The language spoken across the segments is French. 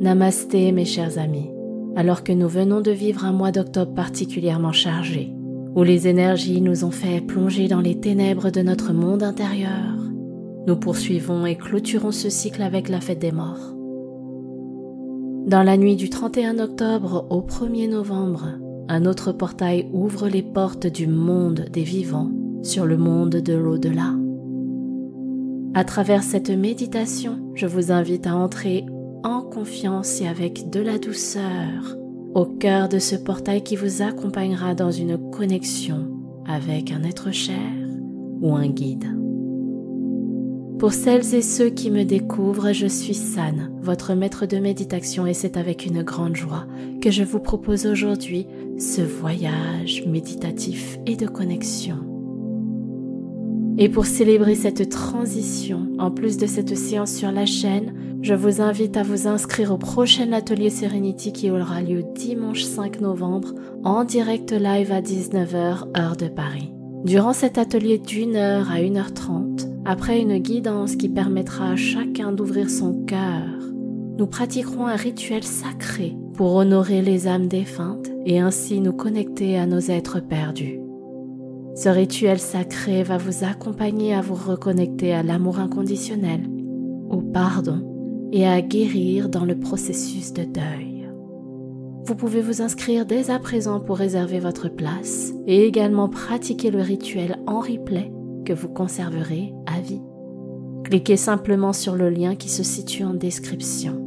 Namasté mes chers amis, alors que nous venons de vivre un mois d'octobre particulièrement chargé, où les énergies nous ont fait plonger dans les ténèbres de notre monde intérieur, nous poursuivons et clôturons ce cycle avec la fête des morts. Dans la nuit du 31 octobre au 1er novembre, un autre portail ouvre les portes du monde des vivants sur le monde de l'au-delà. À travers cette méditation, je vous invite à entrer en confiance et avec de la douceur au cœur de ce portail qui vous accompagnera dans une connexion avec un être cher ou un guide. Pour celles et ceux qui me découvrent, je suis San, votre maître de méditation, et c'est avec une grande joie que je vous propose aujourd'hui ce voyage méditatif et de connexion. Et pour célébrer cette transition, en plus de cette séance sur la chaîne, je vous invite à vous inscrire au prochain atelier Serenity qui aura lieu dimanche 5 novembre en direct live à 19h heure de Paris. Durant cet atelier d'une heure à 1h30, après une guidance qui permettra à chacun d'ouvrir son cœur, nous pratiquerons un rituel sacré pour honorer les âmes défuntes et ainsi nous connecter à nos êtres perdus. Ce rituel sacré va vous accompagner à vous reconnecter à l'amour inconditionnel, au pardon et à guérir dans le processus de deuil. Vous pouvez vous inscrire dès à présent pour réserver votre place et également pratiquer le rituel en replay que vous conserverez à vie. Cliquez simplement sur le lien qui se situe en description.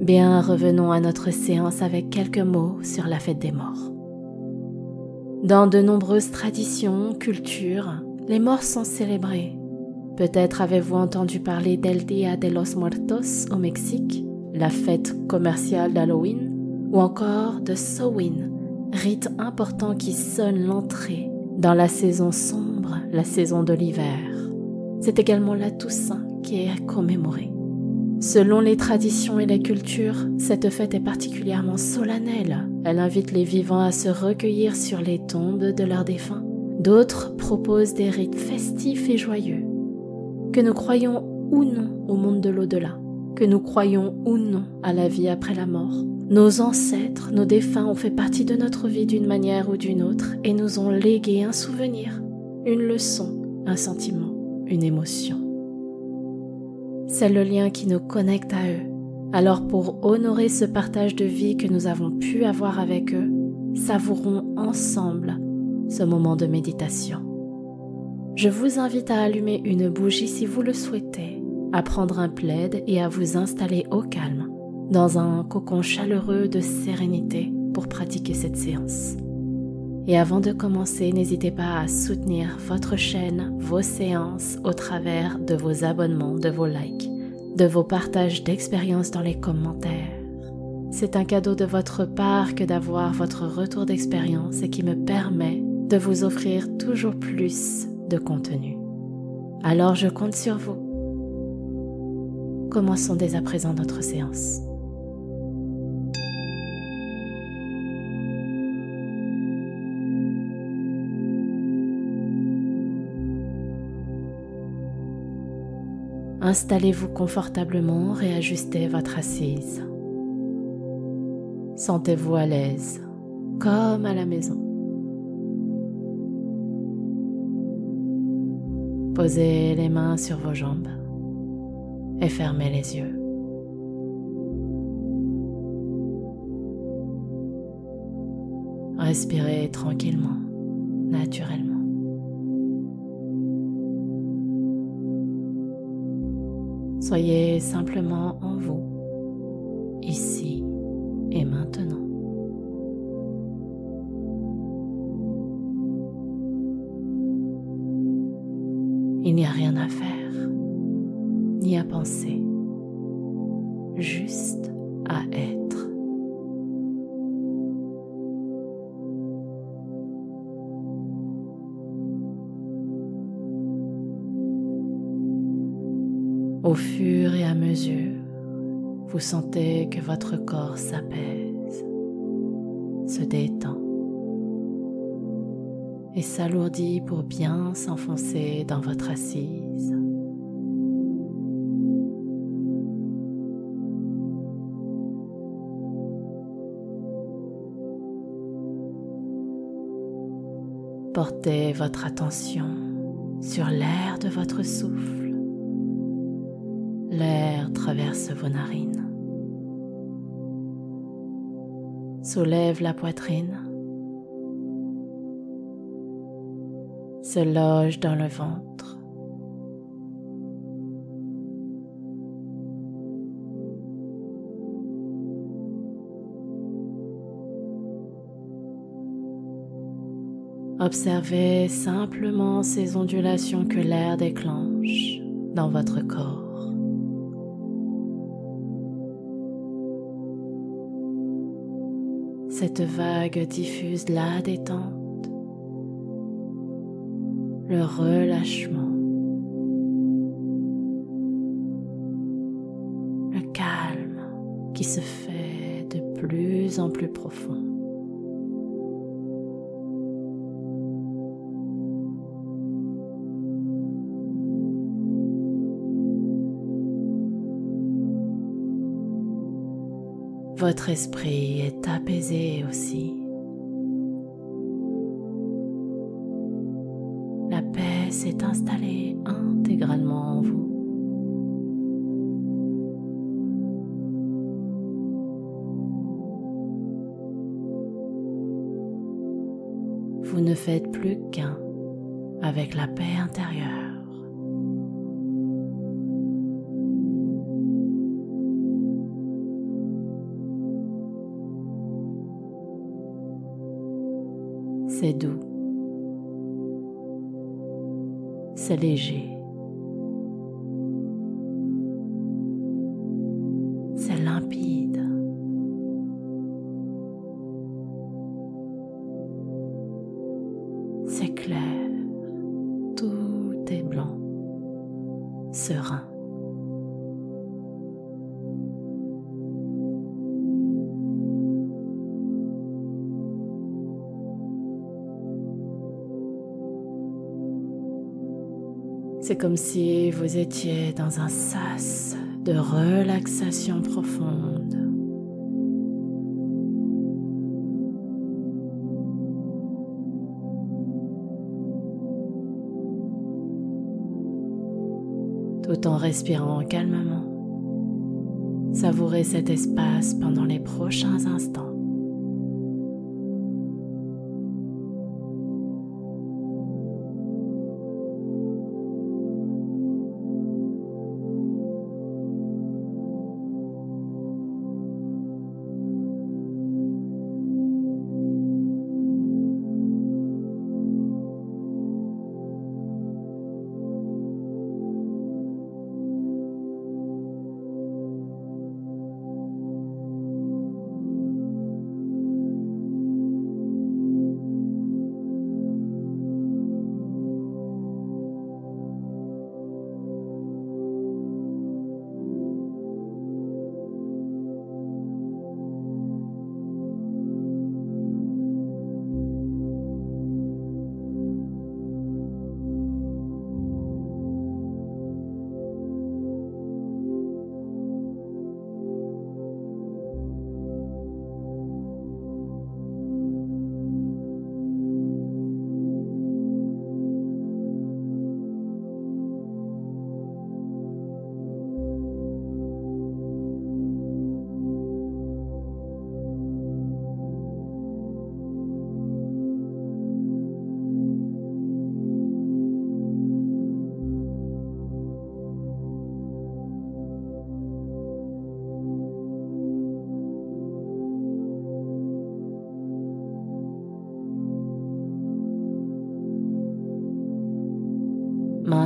Bien, revenons à notre séance avec quelques mots sur la fête des morts. Dans de nombreuses traditions, cultures, les morts sont célébrés. Peut-être avez-vous entendu parler d'El Dia de los Muertos au Mexique, la fête commerciale d'Halloween, ou encore de Samhain, rite important qui sonne l'entrée dans la saison sombre, la saison de l'hiver. C'est également la Toussaint qui est commémorée. Selon les traditions et les cultures, cette fête est particulièrement solennelle. Elle invite les vivants à se recueillir sur les tombes de leurs défunts. D'autres proposent des rites festifs et joyeux. Que nous croyons ou non au monde de l'au-delà, que nous croyons ou non à la vie après la mort, nos ancêtres, nos défunts ont fait partie de notre vie d'une manière ou d'une autre et nous ont légué un souvenir, une leçon, un sentiment, une émotion. C'est le lien qui nous connecte à eux. Alors pour honorer ce partage de vie que nous avons pu avoir avec eux, savourons ensemble ce moment de méditation. Je vous invite à allumer une bougie si vous le souhaitez, à prendre un plaid et à vous installer au calme dans un cocon chaleureux de sérénité pour pratiquer cette séance. Et avant de commencer, n'hésitez pas à soutenir votre chaîne, vos séances au travers de vos abonnements, de vos likes, de vos partages d'expériences dans les commentaires. C'est un cadeau de votre part que d'avoir votre retour d'expérience et qui me permet de vous offrir toujours plus de contenu. Alors je compte sur vous. Commençons dès à présent notre séance. Installez-vous confortablement, réajustez votre assise. Sentez-vous à l'aise, comme à la maison. Posez les mains sur vos jambes et fermez les yeux. Respirez tranquillement, naturellement. Soyez simplement en vous, ici Il n'y a rien à faire, ni à penser, juste à être. Au fur et à mesure, vous sentez que votre corps s'apaise, se détend et s'alourdit pour bien s'enfoncer dans votre assise. Portez votre attention sur l'air de votre souffle. L'air traverse vos narines. Soulève la poitrine Se loge dans le ventre. Observez simplement ces ondulations que l'air déclenche dans votre corps. Cette vague diffuse la détente, le relâchement, le calme qui se fait de plus en plus profond. Votre esprit est apaisé aussi. S'est installée intégralement en vous. Vous ne faites plus qu'un avec la paix intérieure. C'est doux. C'est C'est comme si vous étiez dans un sas de relaxation profonde. Tout en respirant calmement, savourez cet espace pendant les prochains instants.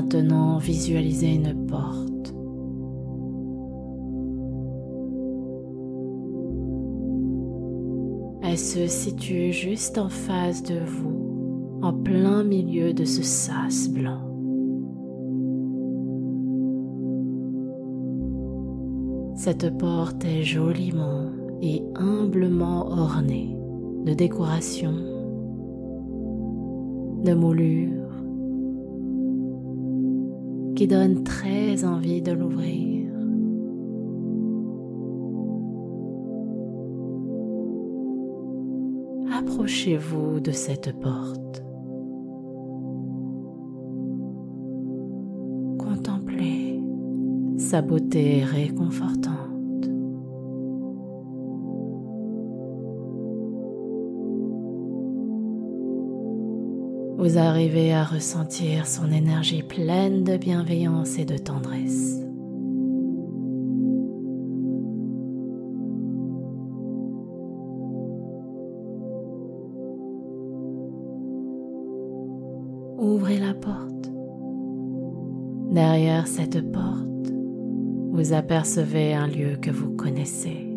Maintenant, visualisez une porte. Elle se situe juste en face de vous, en plein milieu de ce sas blanc. Cette porte est joliment et humblement ornée de décorations, de moulures, qui donne très envie de l'ouvrir. Approchez-vous de cette porte. Contemplez sa beauté réconfortante. Vous arrivez à ressentir son énergie pleine de bienveillance et de tendresse. Ouvrez la porte. Derrière cette porte, vous apercevez un lieu que vous connaissez.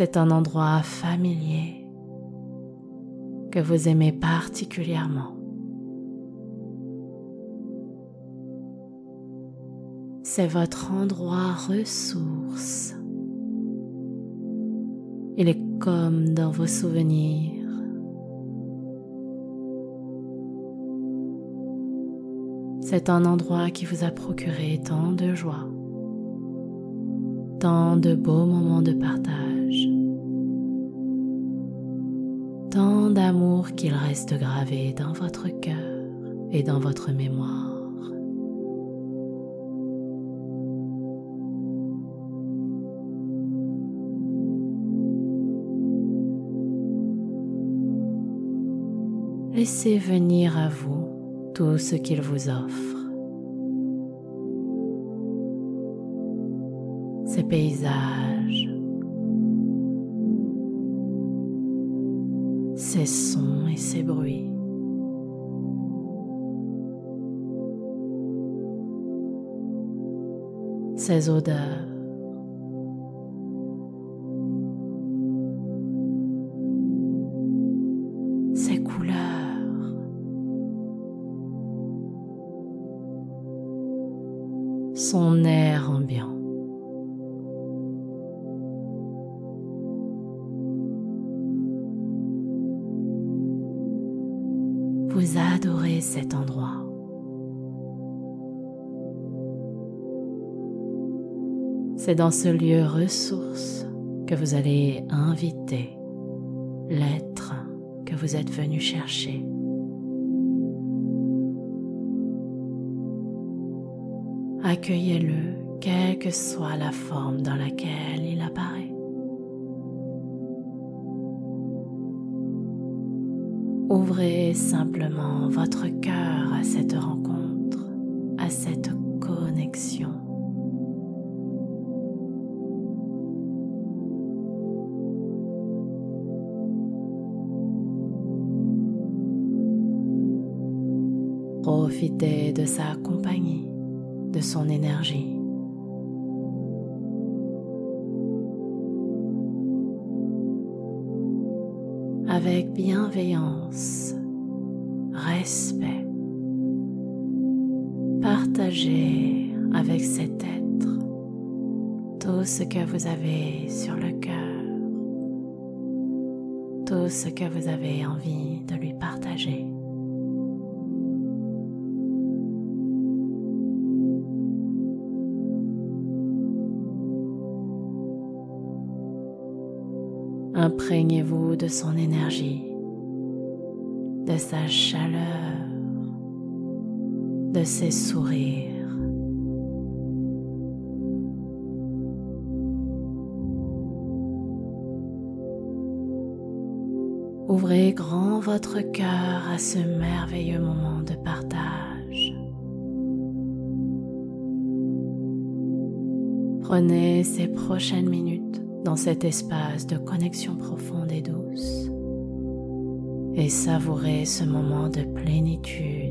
C'est un endroit familier que vous aimez particulièrement. C'est votre endroit ressource. Il est comme dans vos souvenirs. C'est un endroit qui vous a procuré tant de joie, tant de beaux moments de partage, tant d'amour qu'il reste gravé dans votre cœur et dans votre mémoire. Laissez venir à vous tout ce qu'il vous offre. Ces paysages, ces sons et ces bruits. Ces odeurs. Ces couleurs. son air ambiant. C'est dans ce lieu ressource que vous allez inviter l'être que vous êtes venu chercher. Accueillez-le, quelle que soit la forme dans laquelle il apparaît. Ouvrez simplement votre cœur à cette rencontre, à cette connexion. Profitez de sa compagnie de son énergie. Avec bienveillance, respect, partagez avec cet être tout ce que vous avez sur le cœur, tout ce que vous avez envie de lui partager. Imprégnez-vous de son énergie, de sa chaleur, de ses sourires. Ouvrez grand votre cœur à ce merveilleux moment de partage. Prenez ces prochaines minutes dans cet espace de connexion profonde et douce et savourez ce moment de plénitude.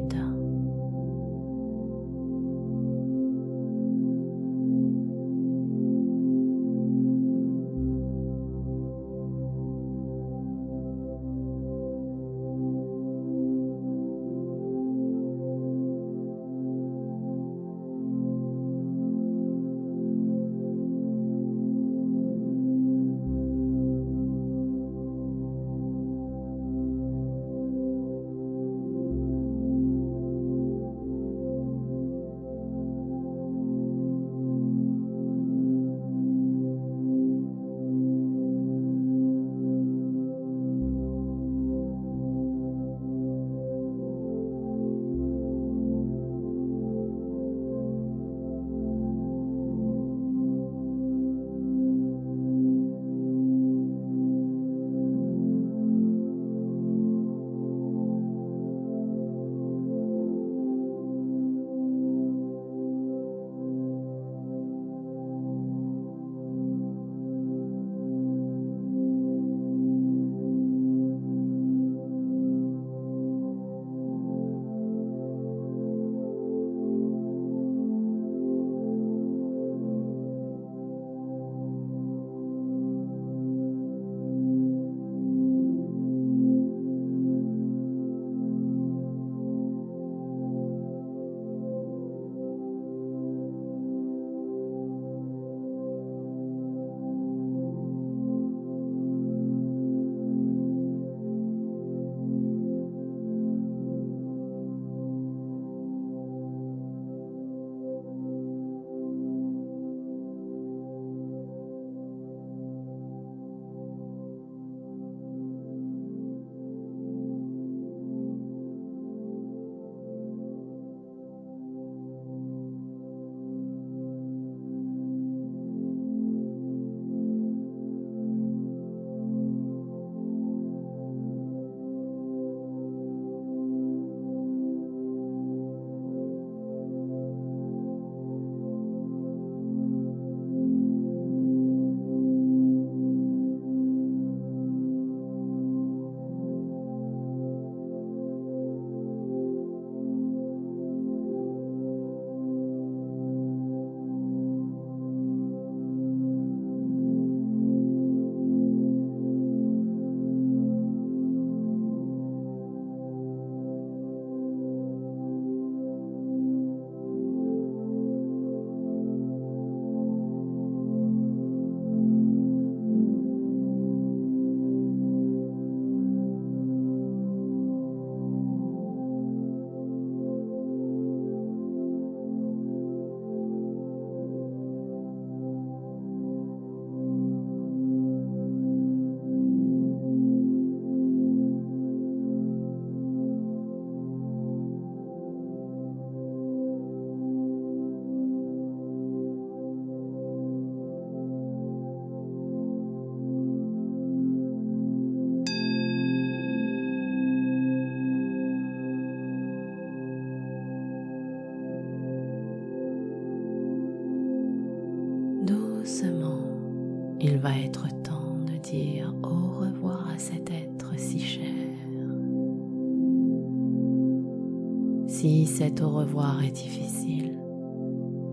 Au revoir est difficile,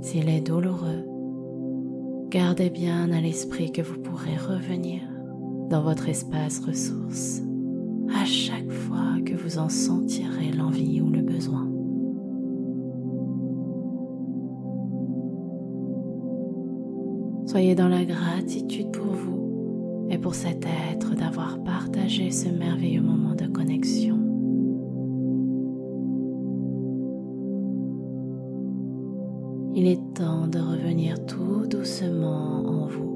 s'il est douloureux, gardez bien à l'esprit que vous pourrez revenir dans votre espace ressource à chaque fois que vous en sentirez l'envie ou le besoin. Soyez dans la gratitude pour vous et pour cet être d'avoir partagé ce merveilleux moment de connexion. Tout doucement en vous.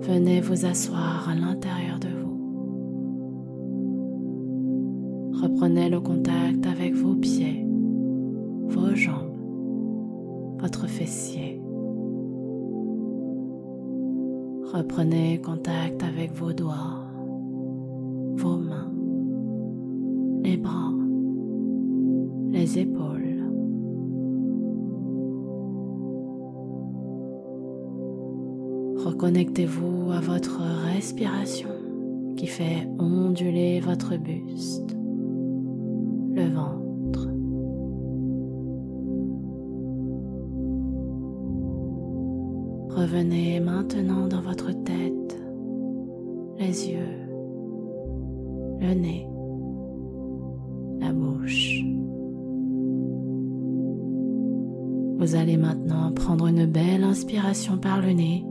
Venez vous asseoir à l'intérieur de vous. Reprenez le contact avec vos pieds, vos jambes votre fessier. Reprenez contact avec vos doigts, vos mains, les bras, les épaules. Reconnectez-vous à votre respiration qui fait onduler votre buste, le ventre Revenez maintenant dans votre tête, les yeux, le nez, la bouche. Vous allez maintenant prendre une belle inspiration par le nez.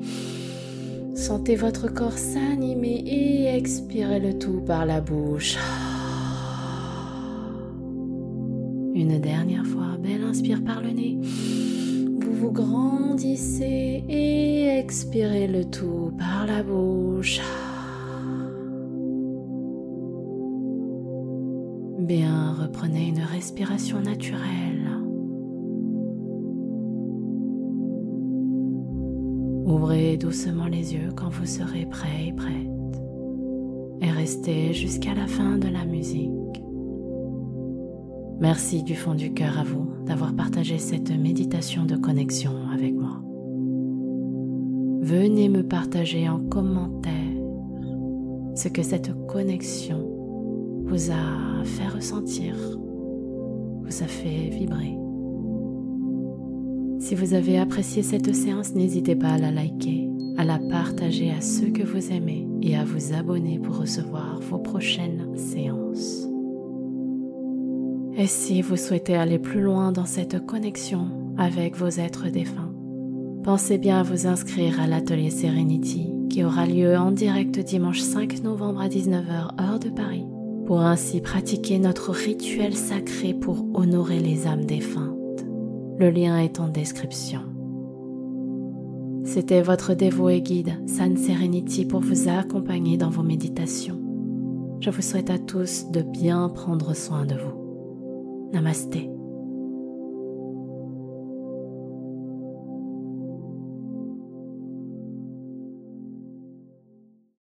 Sentez votre corps s'animer et expirez le tout par la bouche. Une dernière fois, belle inspire par le nez vous grandissez et expirez le tout par la bouche. Bien, reprenez une respiration naturelle. Ouvrez doucement les yeux quand vous serez prêt et prête et restez jusqu'à la fin de la musique. Merci du fond du cœur à vous d'avoir partagé cette méditation de connexion avec moi. Venez me partager en commentaire ce que cette connexion vous a fait ressentir, vous a fait vibrer. Si vous avez apprécié cette séance, n'hésitez pas à la liker, à la partager à ceux que vous aimez et à vous abonner pour recevoir vos prochaines séances. Et si vous souhaitez aller plus loin dans cette connexion avec vos êtres défunts, pensez bien à vous inscrire à l'atelier Serenity qui aura lieu en direct dimanche 5 novembre à 19h heure de Paris pour ainsi pratiquer notre rituel sacré pour honorer les âmes défuntes. Le lien est en description. C'était votre dévoué guide San Serenity pour vous accompagner dans vos méditations. Je vous souhaite à tous de bien prendre soin de vous. Namaste.